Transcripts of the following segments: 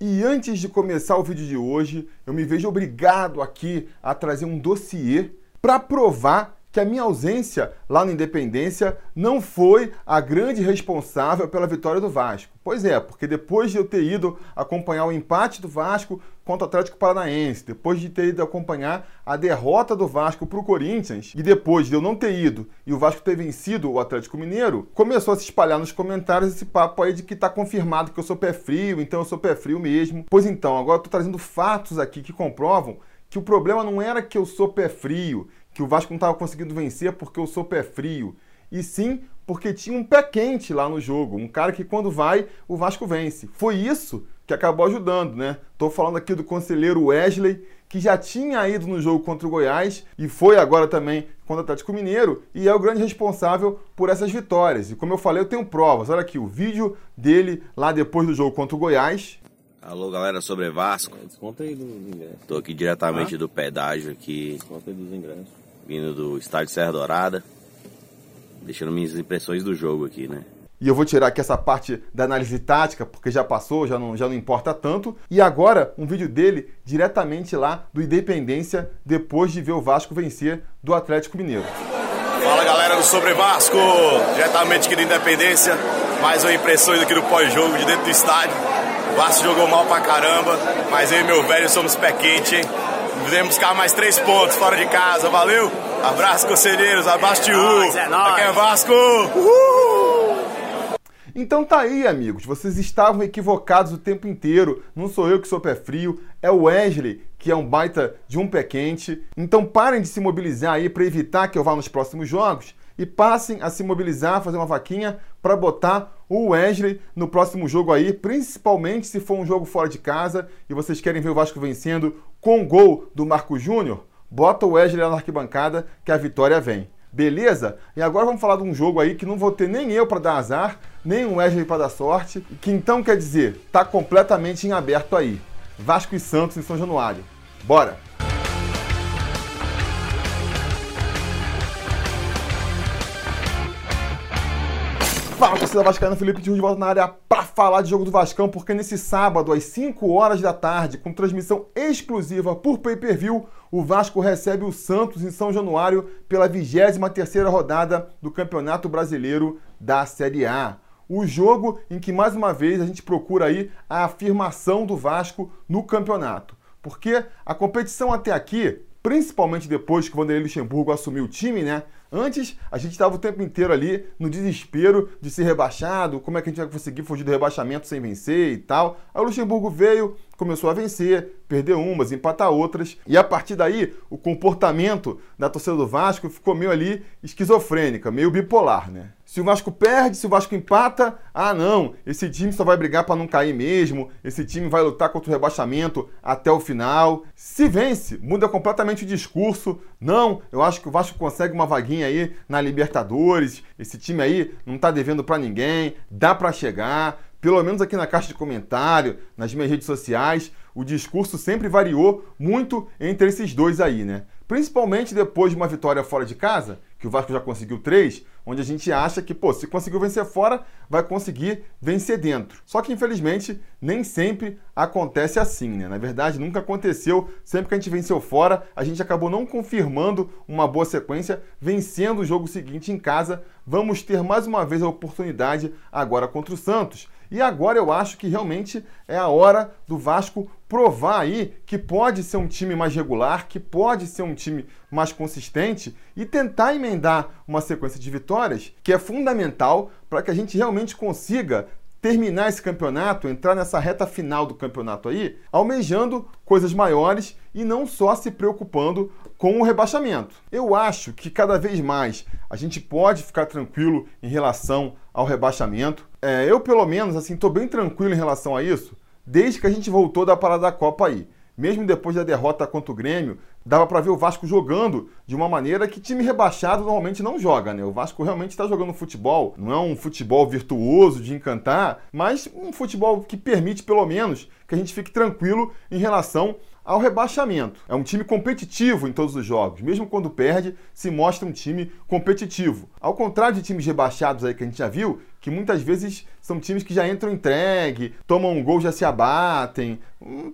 E antes de começar o vídeo de hoje, eu me vejo obrigado aqui a trazer um dossiê para provar que a minha ausência lá na Independência não foi a grande responsável pela vitória do Vasco. Pois é, porque depois de eu ter ido acompanhar o empate do Vasco contra o Atlético Paranaense, depois de ter ido acompanhar a derrota do Vasco para o Corinthians, e depois de eu não ter ido e o Vasco ter vencido o Atlético Mineiro, começou a se espalhar nos comentários esse papo aí de que está confirmado que eu sou pé frio, então eu sou pé frio mesmo. Pois então, agora eu estou trazendo fatos aqui que comprovam que o problema não era que eu sou pé frio, que o Vasco não estava conseguindo vencer porque eu sou pé frio, e sim porque tinha um pé quente lá no jogo, um cara que quando vai, o Vasco vence. Foi isso que acabou ajudando, né? Tô falando aqui do conselheiro Wesley, que já tinha ido no jogo contra o Goiás e foi agora também contra o Atlético Mineiro e é o grande responsável por essas vitórias. E como eu falei, eu tenho provas. Olha aqui o vídeo dele lá depois do jogo contra o Goiás. Alô, galera, sobre Vasco. Desconta aí dos ingressos. Tô aqui diretamente do pedágio aqui, Desconta aí dos ingressos. vindo do estádio Serra Dourada, deixando minhas impressões do jogo aqui, né? E eu vou tirar aqui essa parte da análise tática, porque já passou, já não, já não importa tanto. E agora, um vídeo dele diretamente lá do Independência, depois de ver o Vasco vencer do Atlético Mineiro. Fala galera do Sobre Vasco, diretamente aqui da Independência, mais uma impressões aqui do pós-jogo de dentro do estádio. O Vasco jogou mal pra caramba, mas eu e meu velho somos pé quente, hein? Vamos buscar mais três pontos fora de casa, valeu? Abraço, conselheiros, abraço de nóis, é nóis. Aqui é Vasco! Uhul! Então tá aí, amigos. Vocês estavam equivocados o tempo inteiro. Não sou eu que sou pé frio, é o Wesley que é um baita de um pé quente. Então parem de se mobilizar aí para evitar que eu vá nos próximos jogos e passem a se mobilizar, fazer uma vaquinha para botar o Wesley no próximo jogo aí, principalmente se for um jogo fora de casa e vocês querem ver o Vasco vencendo com gol do Marco Júnior. Bota o Wesley lá na arquibancada que a vitória vem. Beleza? E agora vamos falar de um jogo aí que não vou ter nem eu para dar azar, nem o Wesley para dar sorte, que então quer dizer, tá completamente em aberto aí. Vasco e Santos em São Januário. Bora! Fala, torcida vascaína, Felipe de volta na área para falar de jogo do Vascão, porque nesse sábado, às 5 horas da tarde, com transmissão exclusiva por pay-per-view, o Vasco recebe o Santos em São Januário pela 23ª rodada do Campeonato Brasileiro da Série A. O jogo em que, mais uma vez, a gente procura aí a afirmação do Vasco no campeonato. Porque a competição até aqui, principalmente depois que o Vanderlei Luxemburgo assumiu o time, né? Antes, a gente estava o tempo inteiro ali no desespero de ser rebaixado, como é que a gente vai conseguir fugir do rebaixamento sem vencer e tal. Aí o Luxemburgo veio, começou a vencer, perder umas, empatar outras, e a partir daí o comportamento da torcida do Vasco ficou meio ali esquizofrênica, meio bipolar, né? Se o Vasco perde, se o Vasco empata, ah não, esse time só vai brigar para não cair mesmo, esse time vai lutar contra o rebaixamento até o final. Se vence, muda completamente o discurso. Não, eu acho que o Vasco consegue uma vaguinha aí na Libertadores. Esse time aí não tá devendo para ninguém, dá para chegar. Pelo menos aqui na caixa de comentário, nas minhas redes sociais, o discurso sempre variou muito entre esses dois aí, né? Principalmente depois de uma vitória fora de casa, que o Vasco já conseguiu três, onde a gente acha que, pô, se conseguiu vencer fora, vai conseguir vencer dentro. Só que, infelizmente, nem sempre acontece assim, né? Na verdade, nunca aconteceu. Sempre que a gente venceu fora, a gente acabou não confirmando uma boa sequência, vencendo o jogo seguinte em casa. Vamos ter mais uma vez a oportunidade agora contra o Santos. E agora eu acho que realmente é a hora do Vasco provar aí que pode ser um time mais regular, que pode ser um time mais consistente e tentar emendar uma sequência de vitórias que é fundamental para que a gente realmente consiga terminar esse campeonato, entrar nessa reta final do campeonato aí, almejando coisas maiores e não só se preocupando com o rebaixamento. Eu acho que cada vez mais a gente pode ficar tranquilo em relação ao rebaixamento. É, eu, pelo menos, assim, estou bem tranquilo em relação a isso, desde que a gente voltou da parada da Copa aí. mesmo depois da derrota contra o Grêmio, dava para ver o Vasco jogando de uma maneira que time rebaixado normalmente não joga, né? O Vasco realmente está jogando futebol, não é um futebol virtuoso de encantar, mas um futebol que permite pelo menos que a gente fique tranquilo em relação ao rebaixamento. É um time competitivo em todos os jogos, mesmo quando perde, se mostra um time competitivo. Ao contrário de times rebaixados aí que a gente já viu, que muitas vezes são times que já entram entregue, tomam um gol já se abatem.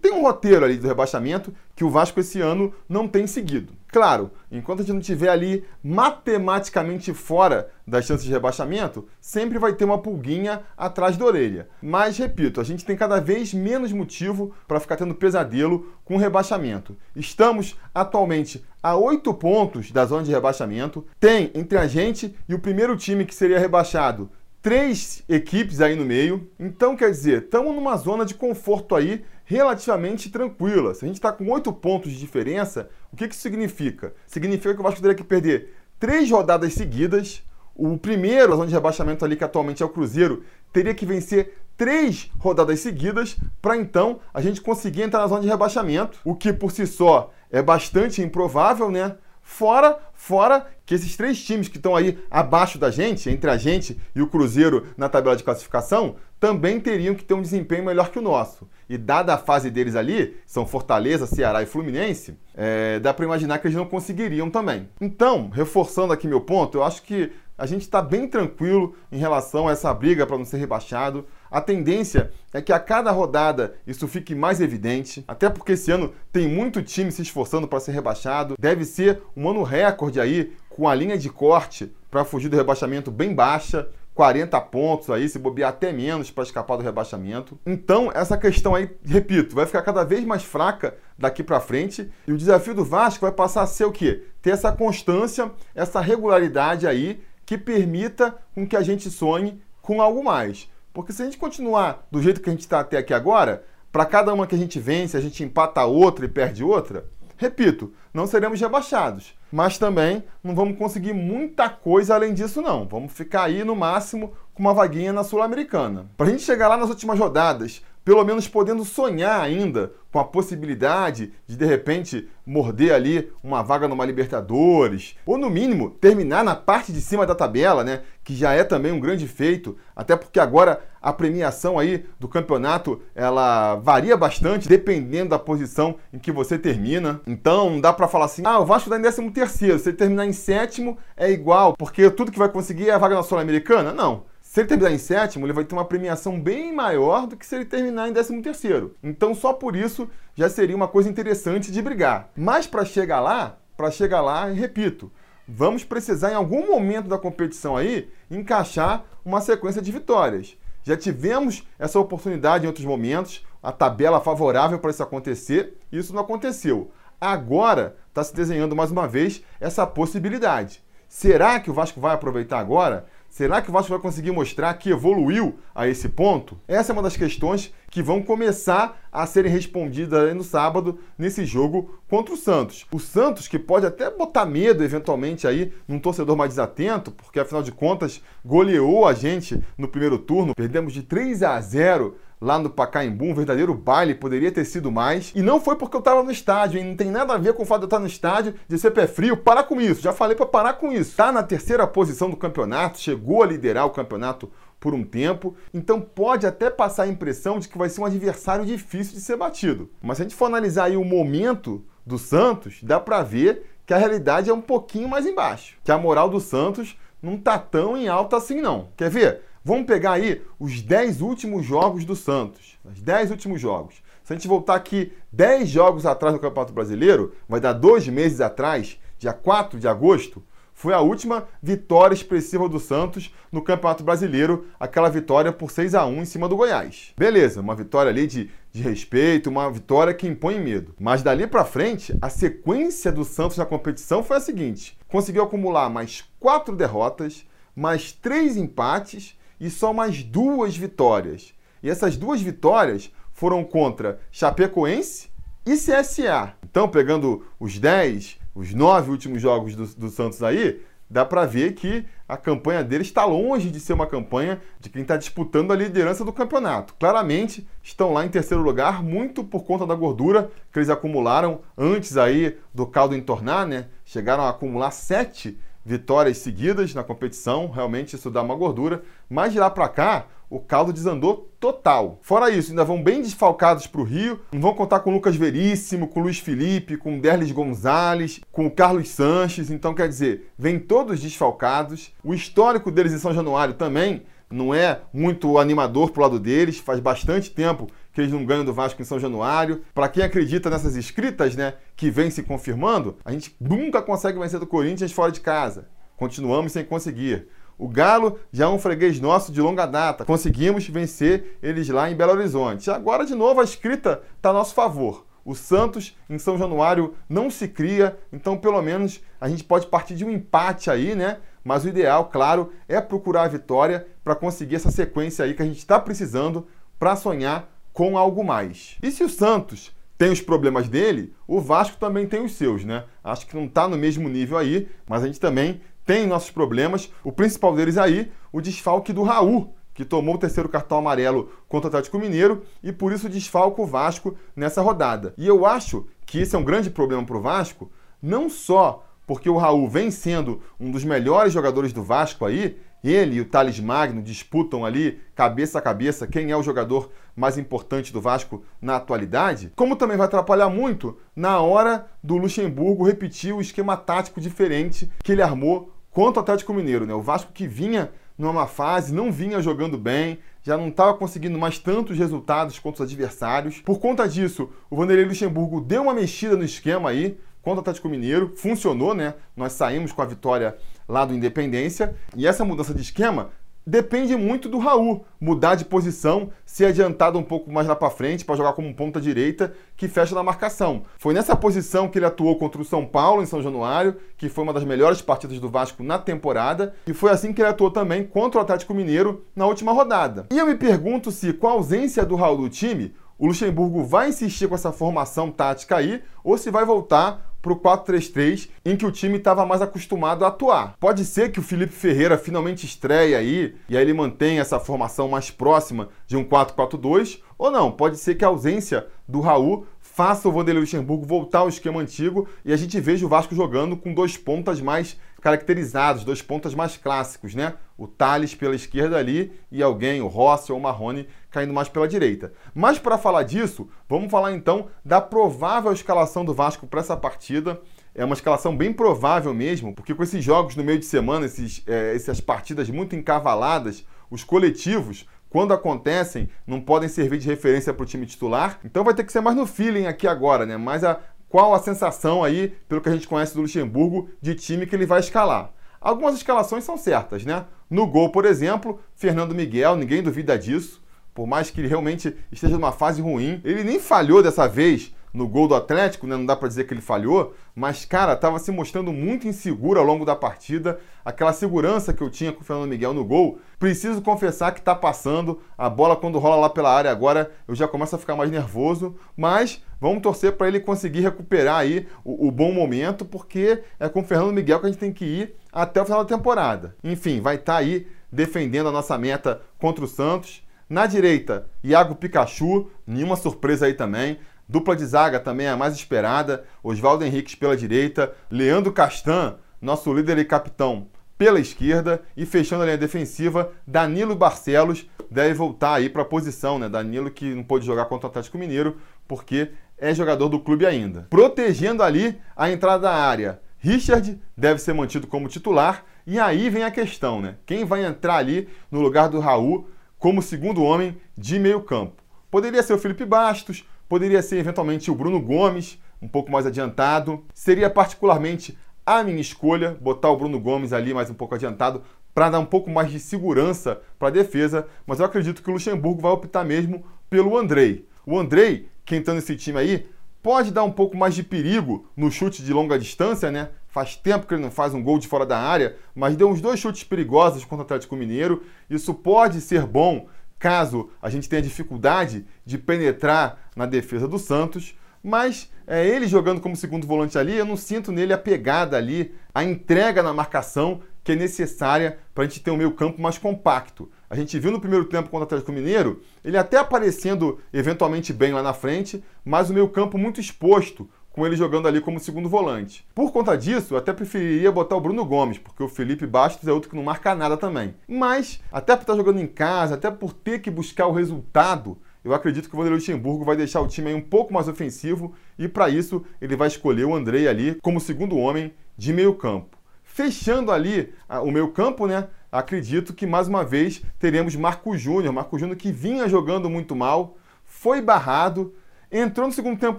Tem um roteiro ali do rebaixamento que o Vasco esse ano não tem seguido. Claro, enquanto a gente não estiver ali matematicamente fora das chances de rebaixamento, sempre vai ter uma pulguinha atrás da orelha. Mas, repito, a gente tem cada vez menos motivo para ficar tendo pesadelo com o rebaixamento. Estamos atualmente a oito pontos da zona de rebaixamento. Tem entre a gente e o primeiro time que seria rebaixado três equipes aí no meio. Então, quer dizer, estamos numa zona de conforto aí relativamente tranquila. Se a gente está com oito pontos de diferença, o que, que isso significa? Significa que o Vasco teria que perder três rodadas seguidas. O primeiro, a zona de rebaixamento ali, que atualmente é o Cruzeiro, teria que vencer três rodadas seguidas para então a gente conseguir entrar na zona de rebaixamento, o que por si só é bastante improvável, né? Fora, fora que esses três times que estão aí abaixo da gente, entre a gente e o Cruzeiro na tabela de classificação, também teriam que ter um desempenho melhor que o nosso. E dada a fase deles ali, são Fortaleza, Ceará e Fluminense, é, dá para imaginar que eles não conseguiriam também. Então, reforçando aqui meu ponto, eu acho que a gente está bem tranquilo em relação a essa briga para não ser rebaixado. A tendência é que a cada rodada isso fique mais evidente, até porque esse ano tem muito time se esforçando para ser rebaixado. Deve ser um ano recorde aí, com a linha de corte para fugir do rebaixamento bem baixa. 40 pontos aí, se bobear até menos para escapar do rebaixamento. Então, essa questão aí, repito, vai ficar cada vez mais fraca daqui para frente. E o desafio do Vasco vai passar a ser o quê? Ter essa constância, essa regularidade aí que permita com que a gente sonhe com algo mais. Porque se a gente continuar do jeito que a gente está até aqui agora, para cada uma que a gente vence, a gente empata outra e perde outra, repito, não seremos rebaixados. Mas também não vamos conseguir muita coisa além disso, não. Vamos ficar aí no máximo com uma vaguinha na Sul-Americana. Para a gente chegar lá nas últimas rodadas, pelo menos podendo sonhar ainda com a possibilidade de de repente morder ali uma vaga numa Libertadores, ou no mínimo terminar na parte de cima da tabela, né, que já é também um grande feito, até porque agora a premiação aí do campeonato, ela varia bastante dependendo da posição em que você termina. Então, não dá para falar assim: "Ah, o Vasco tá em 13 terceiro, se terminar em sétimo é igual, porque tudo que vai conseguir é a vaga na Sul-Americana". Não. Se ele terminar em sétimo, ele vai ter uma premiação bem maior do que se ele terminar em décimo terceiro. Então, só por isso já seria uma coisa interessante de brigar. Mas para chegar lá, para chegar lá, repito, vamos precisar em algum momento da competição aí encaixar uma sequência de vitórias. Já tivemos essa oportunidade em outros momentos, a tabela favorável para isso acontecer, e isso não aconteceu. Agora está se desenhando mais uma vez essa possibilidade. Será que o Vasco vai aproveitar agora? Será que o Vasco vai conseguir mostrar que evoluiu a esse ponto? Essa é uma das questões que vão começar a serem respondidas no sábado nesse jogo contra o Santos. O Santos que pode até botar medo eventualmente aí num torcedor mais desatento, porque afinal de contas goleou a gente no primeiro turno, perdemos de 3 a 0 lá no Pacaembu, um verdadeiro baile, poderia ter sido mais. E não foi porque eu estava no estádio, hein? Não tem nada a ver com o fato de eu estar no estádio, de ser pé frio. Para com isso, já falei para parar com isso. Tá na terceira posição do campeonato, chegou a liderar o campeonato por um tempo, então pode até passar a impressão de que vai ser um adversário difícil de ser batido. Mas se a gente for analisar aí o momento do Santos, dá para ver que a realidade é um pouquinho mais embaixo, que a moral do Santos não tá tão em alta assim não. Quer ver? Vamos pegar aí os 10 últimos jogos do Santos. Os 10 últimos jogos. Se a gente voltar aqui 10 jogos atrás do Campeonato Brasileiro, vai dar dois meses atrás, dia 4 de agosto, foi a última vitória expressiva do Santos no Campeonato Brasileiro, aquela vitória por 6 a 1 em cima do Goiás. Beleza, uma vitória ali de, de respeito, uma vitória que impõe medo. Mas dali para frente, a sequência do Santos na competição foi a seguinte: conseguiu acumular mais quatro derrotas, mais três empates e só mais duas vitórias. E essas duas vitórias foram contra Chapecoense e CSA. Então, pegando os 10, os 9 últimos jogos do, do Santos aí, dá para ver que a campanha dele está longe de ser uma campanha de quem está disputando a liderança do campeonato. Claramente estão lá em terceiro lugar, muito por conta da gordura que eles acumularam antes aí do caldo entornar, né? Chegaram a acumular sete vitórias seguidas na competição, realmente isso dá uma gordura, mas de lá para cá o caldo desandou total. Fora isso, ainda vão bem desfalcados para o Rio, não vão contar com Lucas Veríssimo, com Luiz Felipe, com Derlis Gonzalez, com o Carlos Sanches, então quer dizer, vêm todos desfalcados. O histórico deles em São Januário também não é muito animador pro lado deles, faz bastante tempo que eles não ganham do Vasco em São Januário. Para quem acredita nessas escritas, né, que vem se confirmando, a gente nunca consegue vencer do Corinthians fora de casa. Continuamos sem conseguir. O Galo já é um freguês nosso de longa data. Conseguimos vencer eles lá em Belo Horizonte. Agora, de novo, a escrita está a nosso favor. O Santos, em São Januário, não se cria, então pelo menos a gente pode partir de um empate aí, né? Mas o ideal, claro, é procurar a vitória para conseguir essa sequência aí que a gente está precisando para sonhar com algo mais. E se o Santos tem os problemas dele, o Vasco também tem os seus, né? Acho que não está no mesmo nível aí, mas a gente também tem nossos problemas. O principal deles aí, o desfalque do Raul, que tomou o terceiro cartão amarelo contra o Atlético Mineiro e por isso desfalca o Vasco nessa rodada. E eu acho que esse é um grande problema para o Vasco, não só porque o Raul vem sendo um dos melhores jogadores do Vasco aí, ele e o Thales Magno disputam ali cabeça a cabeça quem é o jogador mais importante do Vasco na atualidade, como também vai atrapalhar muito na hora do Luxemburgo repetir o esquema tático diferente que ele armou contra o Atlético Mineiro, né? O Vasco que vinha numa fase, não vinha jogando bem, já não estava conseguindo mais tantos resultados contra os adversários. Por conta disso, o Vanderlei Luxemburgo deu uma mexida no esquema aí contra o Atlético Mineiro, funcionou, né? Nós saímos com a vitória lá do Independência, e essa mudança de esquema depende muito do Raul mudar de posição, ser adiantado um pouco mais lá para frente para jogar como ponta direita que fecha na marcação. Foi nessa posição que ele atuou contra o São Paulo em São Januário, que foi uma das melhores partidas do Vasco na temporada, e foi assim que ele atuou também contra o Atlético Mineiro na última rodada. E eu me pergunto se com a ausência do Raul do time, o Luxemburgo vai insistir com essa formação tática aí ou se vai voltar para o 4-3-3, em que o time estava mais acostumado a atuar. Pode ser que o Felipe Ferreira finalmente estreie aí, e aí ele mantenha essa formação mais próxima de um 4-4-2, ou não, pode ser que a ausência do Raul faça o Vanderlei Luxemburgo voltar ao esquema antigo e a gente veja o Vasco jogando com dois pontas mais caracterizados, dois pontas mais clássicos, né? O Thales pela esquerda ali e alguém, o Rossi ou o Marrone, caindo mais pela direita. Mas para falar disso, vamos falar então da provável escalação do Vasco para essa partida. É uma escalação bem provável mesmo, porque com esses jogos no meio de semana, esses, é, essas partidas muito encavaladas, os coletivos quando acontecem, não podem servir de referência para o time titular. Então vai ter que ser mais no feeling aqui agora, né? Mas a, qual a sensação aí, pelo que a gente conhece do Luxemburgo, de time que ele vai escalar. Algumas escalações são certas, né? No gol, por exemplo, Fernando Miguel, ninguém duvida disso. Por mais que ele realmente esteja numa fase ruim, ele nem falhou dessa vez no gol do Atlético, né? não dá para dizer que ele falhou, mas cara, estava se mostrando muito inseguro ao longo da partida. Aquela segurança que eu tinha com o Fernando Miguel no gol, preciso confessar que está passando. A bola quando rola lá pela área agora, eu já começo a ficar mais nervoso, mas vamos torcer para ele conseguir recuperar aí o, o, bom momento, porque é com o Fernando Miguel que a gente tem que ir até o final da temporada. Enfim, vai estar tá aí defendendo a nossa meta contra o Santos. Na direita, Iago Pikachu, nenhuma surpresa aí também. Dupla de zaga também é a mais esperada. Oswaldo Henriques pela direita, Leandro Castan, nosso líder e capitão, pela esquerda e fechando a linha defensiva, Danilo Barcelos deve voltar aí para a posição, né? Danilo que não pôde jogar contra o Atlético Mineiro porque é jogador do clube ainda. Protegendo ali a entrada da área, Richard deve ser mantido como titular e aí vem a questão, né? Quem vai entrar ali no lugar do Raul como segundo homem de meio campo? Poderia ser o Felipe Bastos, Poderia ser eventualmente o Bruno Gomes, um pouco mais adiantado. Seria particularmente a minha escolha botar o Bruno Gomes ali mais um pouco adiantado para dar um pouco mais de segurança para a defesa, mas eu acredito que o Luxemburgo vai optar mesmo pelo Andrei. O Andrei, quem está nesse time aí, pode dar um pouco mais de perigo no chute de longa distância, né? Faz tempo que ele não faz um gol de fora da área, mas deu uns dois chutes perigosos contra o Atlético Mineiro. Isso pode ser bom caso a gente tenha dificuldade de penetrar na defesa do Santos, mas é, ele jogando como segundo volante ali, eu não sinto nele a pegada ali, a entrega na marcação que é necessária para a gente ter um meio campo mais compacto. A gente viu no primeiro tempo contra o Atlético Mineiro, ele até aparecendo eventualmente bem lá na frente, mas o meio campo muito exposto, com ele jogando ali como segundo volante. Por conta disso, eu até preferiria botar o Bruno Gomes, porque o Felipe Bastos é outro que não marca nada também. Mas, até por estar jogando em casa, até por ter que buscar o resultado, eu acredito que o Vanderlei Luxemburgo vai deixar o time um pouco mais ofensivo e para isso ele vai escolher o Andrei ali como segundo homem de meio campo. Fechando ali o meio campo, né? Acredito que mais uma vez teremos Marco Júnior, Marco Júnior que vinha jogando muito mal, foi barrado, entrou no segundo tempo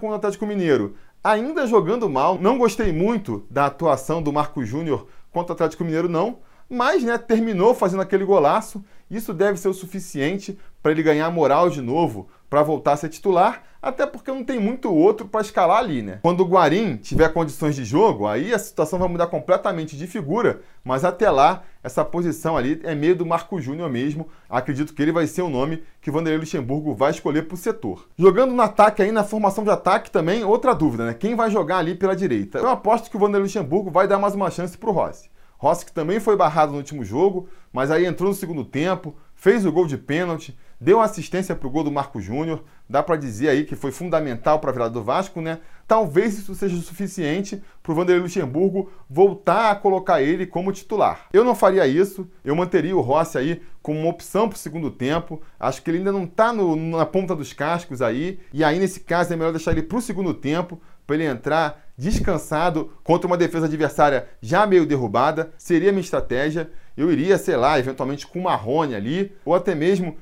com o Atlético Mineiro, ainda jogando mal. Não gostei muito da atuação do Marco Júnior contra o Atlético Mineiro, não. Mas, né, terminou fazendo aquele golaço. Isso deve ser o suficiente para ele ganhar moral de novo, para voltar a ser titular, até porque não tem muito outro para escalar ali, né? Quando o Guarim tiver condições de jogo, aí a situação vai mudar completamente de figura, mas até lá, essa posição ali é meio do Marco Júnior mesmo. Acredito que ele vai ser o nome que Vanderlei Luxemburgo vai escolher para o setor. Jogando no ataque aí, na formação de ataque também, outra dúvida, né? Quem vai jogar ali pela direita? Eu aposto que o Vanderlei Luxemburgo vai dar mais uma chance para o Rossi. Rossi que também foi barrado no último jogo, mas aí entrou no segundo tempo, fez o gol de pênalti, deu assistência para o gol do Marco Júnior. Dá para dizer aí que foi fundamental para a virada do Vasco, né? Talvez isso seja o suficiente para o Vanderlei Luxemburgo voltar a colocar ele como titular. Eu não faria isso, eu manteria o Rossi aí como uma opção para o segundo tempo. Acho que ele ainda não está na ponta dos cascos aí, e aí nesse caso é melhor deixar ele para o segundo tempo, para ele entrar descansado contra uma defesa adversária já meio derrubada. Seria minha estratégia. Eu iria, sei lá, eventualmente com o Marrone ali, ou até mesmo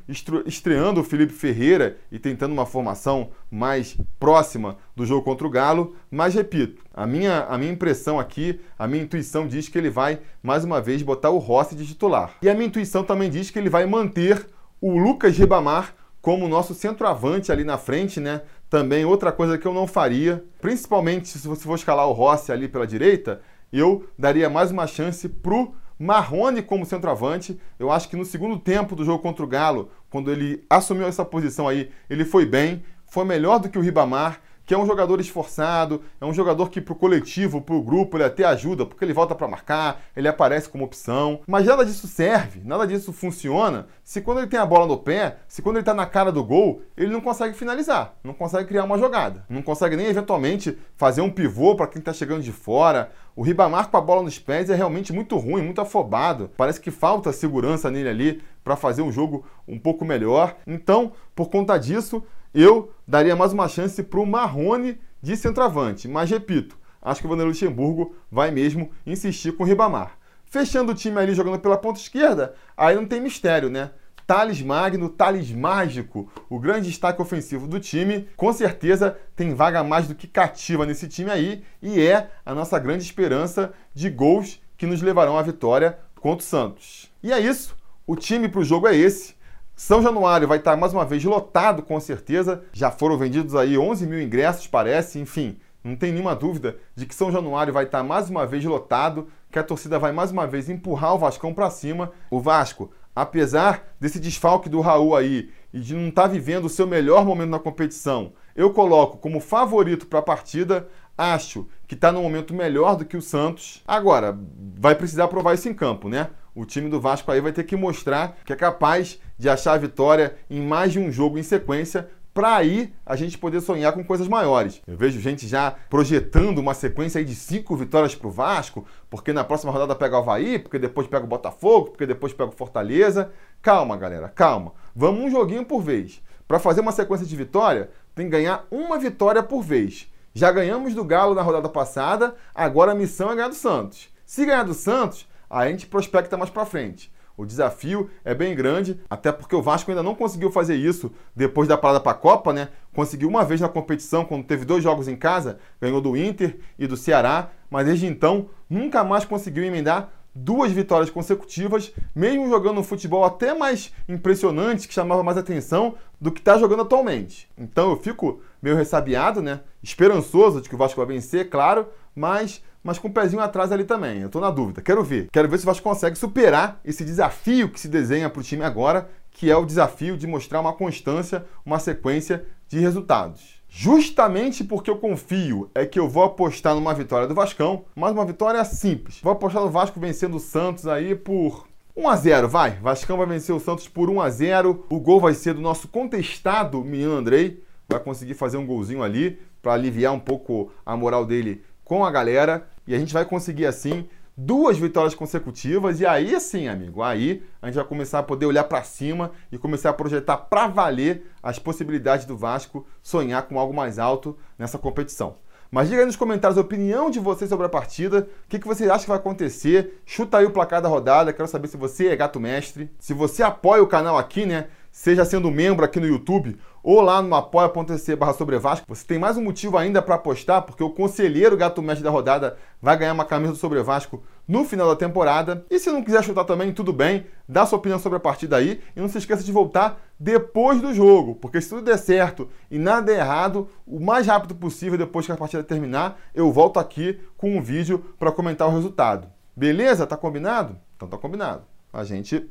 estreando o Felipe Ferreira e tentando uma formação mais próxima do jogo contra o Galo. Mas repito, a minha, a minha impressão aqui, a minha intuição diz que ele vai mais uma vez botar o Rossi de titular. E a minha intuição também diz que ele vai manter o Lucas Ribamar como nosso centroavante ali na frente, né? Também outra coisa que eu não faria, principalmente se você for escalar o Rossi ali pela direita, eu daria mais uma chance pro Marrone como centroavante. Eu acho que no segundo tempo do jogo contra o Galo, quando ele assumiu essa posição aí, ele foi bem, foi melhor do que o Ribamar que é um jogador esforçado, é um jogador que pro coletivo, pro grupo, ele até ajuda, porque ele volta para marcar, ele aparece como opção, mas nada disso serve, nada disso funciona se quando ele tem a bola no pé, se quando ele tá na cara do gol, ele não consegue finalizar, não consegue criar uma jogada, não consegue nem eventualmente fazer um pivô para quem tá chegando de fora. O Ribamar com a bola nos pés é realmente muito ruim, muito afobado. Parece que falta segurança nele ali para fazer um jogo um pouco melhor. Então, por conta disso, eu daria mais uma chance para o Marrone de centroavante. Mas repito, acho que o Vanderlei Luxemburgo vai mesmo insistir com o Ribamar. Fechando o time ali jogando pela ponta esquerda, aí não tem mistério, né? Thales Magno, Thales Mágico, o grande destaque ofensivo do time, com certeza tem vaga mais do que cativa nesse time aí e é a nossa grande esperança de gols que nos levarão à vitória contra o Santos. E é isso, o time para o jogo é esse. São Januário vai estar mais uma vez lotado, com certeza. Já foram vendidos aí 11 mil ingressos, parece. Enfim, não tem nenhuma dúvida de que São Januário vai estar mais uma vez lotado, que a torcida vai mais uma vez empurrar o Vascão para cima. O Vasco, apesar desse desfalque do Raul aí e de não estar tá vivendo o seu melhor momento na competição, eu coloco como favorito para a partida. Acho que está num momento melhor do que o Santos. Agora, vai precisar provar isso em campo, né? O time do Vasco aí vai ter que mostrar que é capaz de achar a vitória em mais de um jogo em sequência para aí a gente poder sonhar com coisas maiores. Eu vejo gente já projetando uma sequência aí de cinco vitórias para o Vasco, porque na próxima rodada pega o Havaí, porque depois pega o Botafogo, porque depois pega o Fortaleza. Calma, galera, calma. Vamos um joguinho por vez. Para fazer uma sequência de vitória, tem que ganhar uma vitória por vez. Já ganhamos do Galo na rodada passada, agora a missão é ganhar do Santos. Se ganhar do Santos, a gente prospecta mais para frente. O desafio é bem grande, até porque o Vasco ainda não conseguiu fazer isso depois da parada para a Copa, né? Conseguiu uma vez na competição, quando teve dois jogos em casa, ganhou do Inter e do Ceará, mas desde então nunca mais conseguiu emendar duas vitórias consecutivas, mesmo jogando um futebol até mais impressionante, que chamava mais atenção do que está jogando atualmente. Então eu fico meio ressabiado, né? Esperançoso de que o Vasco vai vencer, claro, mas mas com o um pezinho atrás ali também. Eu tô na dúvida. Quero ver. Quero ver se o Vasco consegue superar esse desafio que se desenha para o time agora, que é o desafio de mostrar uma constância, uma sequência de resultados. Justamente porque eu confio é que eu vou apostar numa vitória do Vascão, mas uma vitória simples. Vou apostar no Vasco vencendo o Santos aí por 1 a 0, vai. Vascão vai vencer o Santos por 1 a 0. O gol vai ser do nosso contestado Menino Andrei. Vai conseguir fazer um golzinho ali para aliviar um pouco a moral dele com a galera e a gente vai conseguir assim duas vitórias consecutivas e aí sim, amigo, aí a gente vai começar a poder olhar para cima e começar a projetar para valer as possibilidades do Vasco sonhar com algo mais alto nessa competição. Mas diga aí nos comentários a opinião de vocês sobre a partida, o que, que você acha que vai acontecer, chuta aí o placar da rodada, quero saber se você é gato mestre, se você apoia o canal aqui, né, seja sendo membro aqui no YouTube ou lá no apoia.se barra sobre Vasco, você tem mais um motivo ainda para apostar, porque o conselheiro gato mestre da rodada vai ganhar uma camisa do Sobre Vasco no final da temporada. E se não quiser chutar também, tudo bem, dá sua opinião sobre a partida aí e não se esqueça de voltar depois do jogo, porque se tudo der certo e nada der errado, o mais rápido possível depois que a partida terminar, eu volto aqui com um vídeo para comentar o resultado. Beleza? Tá combinado? Então tá combinado. A gente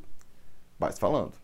vai se falando.